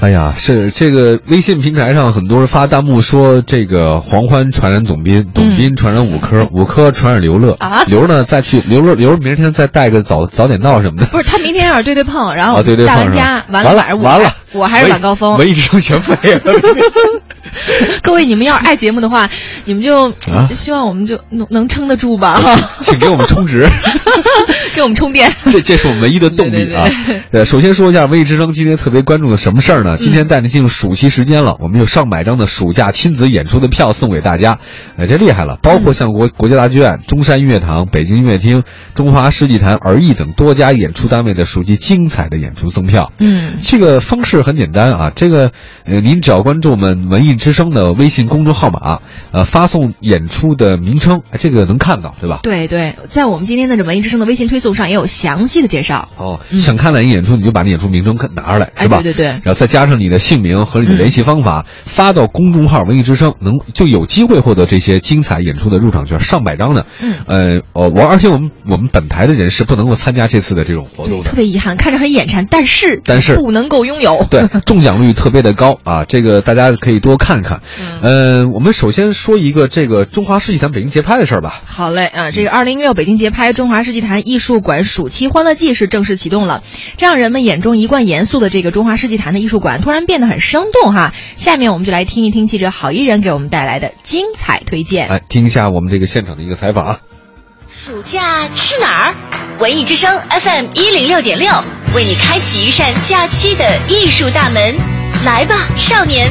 哎呀，是这个微信平台上很多人发弹幕说，这个黄欢传染董斌，董斌传染五科，五科传染刘乐啊刘呢再去刘乐刘明天再带个早早点到什么的。不是他明天要是对对碰，然后啊，对对，大玩家完了晚上我完了，我还是晚高峰。文艺之声全废了。各位，你们要是爱节目的话，你们就、啊希望我们就能能撑得住吧，请给我们充值，给我们充电。这这是我们唯一的动力啊！呃，首先说一下文艺之声今天特别关注的什么事儿呢？今天带你进入暑期时间了，我们有上百张的暑假亲子演出的票送给大家，呃，这厉害了！包括像国国家大剧院、中山音乐堂、北京音乐厅、中华世纪坛、儿艺等多家演出单位的暑期精彩的演出赠票。嗯，这个方式很简单啊，这个呃，您只要关注我们文艺之声的微信公众号码，呃，发送演出的名称，哎这个能看到，对吧？对对，在我们今天的这文艺之声的微信推送上也有详细的介绍。哦，嗯想看哪个演出，你就把那演出名称看拿出来，哎是吧？对对对然后再加上你的姓名和你的联系方法，发到公众号“文艺之声”，能就有机会获得这些精彩演出的入场券，上百张呢。嗯呃，哦，我而且我们我们本台的人是不能够参加这次的这种活动的特。别遗憾，看着很眼馋，但是但是不能够拥有。对，中奖率特别的高啊！这个大家可以多看看看。嗯呃，我们首先说一个这个中华世纪坛北京节拍的事儿吧。好嘞啊！这个二零一六北京节拍中华世纪坛艺术馆暑期欢乐季是正式启动了，这让人们眼中一贯严肃的这个中华世纪坛的艺术馆突然变得很生动哈。下面我们就来听一听记者郝一人给我们带来的精彩推荐。来，听一下我们这个现场的一个采访啊。暑假去哪儿？文艺之声 FM 一零六点六为你开启一扇假期的艺术大门，来吧，少年！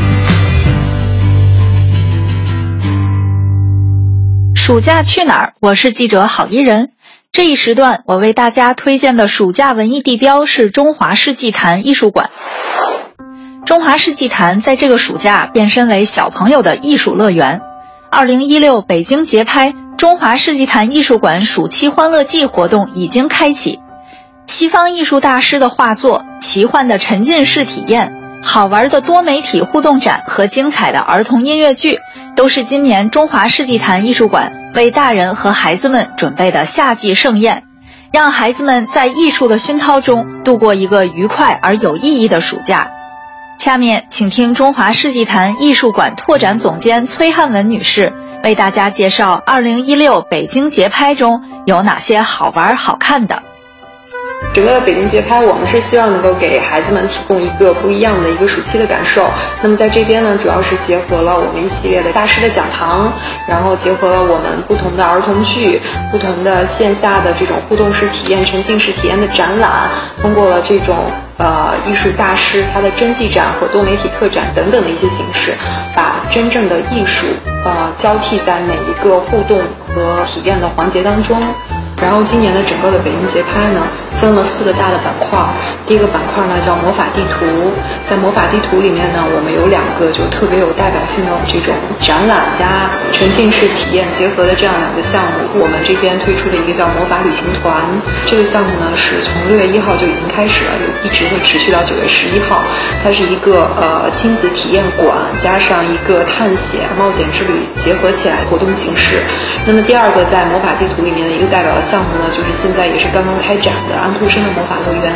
暑假去哪儿？我是记者郝一人。这一时段，我为大家推荐的暑假文艺地标是中华世纪坛艺术馆。中华世纪坛在这个暑假变身为小朋友的艺术乐园。二零一六北京节拍中华世纪坛艺术馆暑期欢乐季活动已经开启，西方艺术大师的画作、奇幻的沉浸式体验、好玩的多媒体互动展和精彩的儿童音乐剧，都是今年中华世纪坛艺术馆为大人和孩子们准备的夏季盛宴，让孩子们在艺术的熏陶中度过一个愉快而有意义的暑假。下面，请听中华世纪坛艺术馆拓展总监崔汉文女士为大家介绍2016北京节拍中有哪些好玩好看的。整个的北京节拍，我们是希望能够给孩子们提供一个不一样的一个暑期的感受。那么在这边呢，主要是结合了我们一系列的大师的讲堂，然后结合了我们不同的儿童剧、不同的线下的这种互动式体验、沉浸式体验的展览，通过了这种呃艺术大师他的真迹展和多媒体特展等等的一些形式，把真正的艺术呃交替在每一个互动和体验的环节当中。然后今年的整个的北京节拍呢，分了四个大的板块。第一个板块呢叫魔法地图，在魔法地图里面呢，我们有两个就特别有代表性的这种展览加沉浸式体验结合的这样两个项目。我们这边推出的一个叫魔法旅行团，这个项目呢是从六月一号就已经开始了，有一直会持续到九月十一号。它是一个呃亲子体验馆加上一个探险冒险之旅结合起来活动形式。那么第二个在魔法地图里面的一个代表的项目呢，就是现在也是刚刚开展的安徒生的魔法乐园。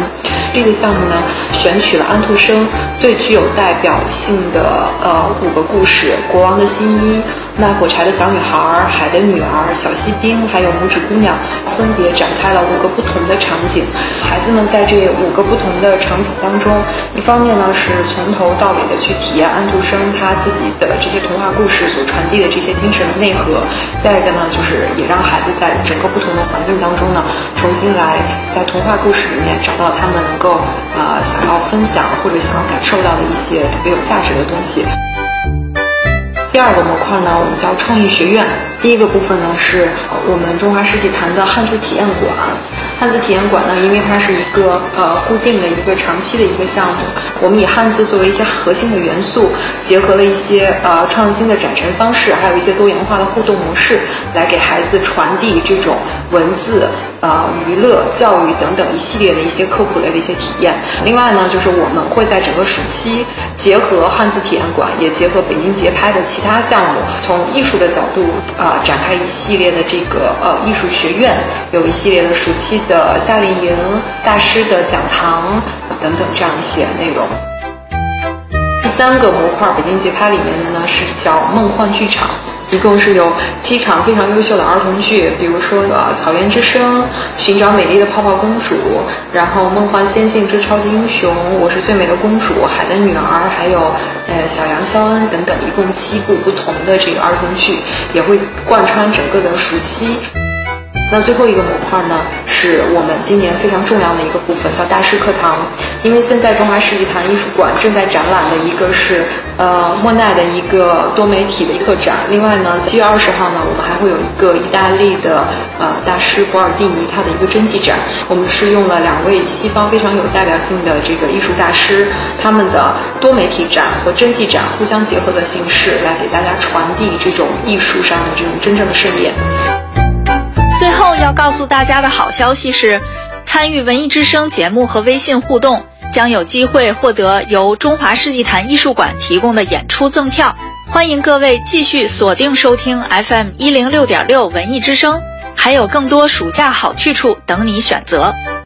这个项目呢，选取了安徒生最具有代表性的呃五个故事：国王的新衣、卖火柴的小女孩、海的女儿、小锡兵，还有拇指姑娘，分别展开了五个不同的场景。孩子们在这五个不同的场景当中，一方面呢是从头到尾的去体验安徒生他自己的这些童话故事所传递的这些精神的内核；再一个呢，就是也让孩子在整个不同的环境当中呢，重新来在童话故事里面找到他们能够呃想要分享或者想要感受到的一些特别有价值的东西。第二个模块呢，我们叫创意学院。第一个部分呢，是我们中华世纪坛的汉字体验馆。汉字体验馆呢，因为它是一个呃固定的一个长期的一个项目，我们以汉字作为一些核心的元素，结合了一些呃创新的展陈方式，还有一些多元化的互动模式，来给孩子传递这种文字、呃娱乐、教育等等一系列的一些科普类的一些体验。另外呢，就是我们会在整个暑期结合汉字体验馆，也结合北京节拍的其他项目，从艺术的角度啊、展开一系列的这个呃艺术学院，有一系列的暑期的夏令营、大师的讲堂等等这样一些内容。第三个模块，北京节拍里面的呢是叫梦幻剧场。一共是有七场非常优秀的儿童剧，比如说呃《草原之声》、《寻找美丽的泡泡公主》，然后《梦幻仙境之超级英雄》、《我是最美的公主》、《海的女儿》，还有呃小羊肖恩等等，一共七部不同的这个儿童剧，也会贯穿整个的暑期。那最后一个模块呢，是我们今年非常重要的一个部分，叫大师课堂。因为现在中华世纪坛艺术馆正在展览的一个是呃莫奈的一个多媒体的特展。另外呢，七月二十号呢，我们还会有一个意大利的呃大师博尔蒂尼他的一个真迹展。我们是用了两位西方非常有代表性的这个艺术大师他们的多媒体展和真迹展互相结合的形式，来给大家传递这种艺术上的这种真正的盛宴。要告诉大家的好消息是，参与文艺之声节目和微信互动，将有机会获得由中华世纪坛艺术馆提供的演出赠票。欢迎各位继续锁定收听 FM 一零六点六文艺之声，还有更多暑假好去处等你选择。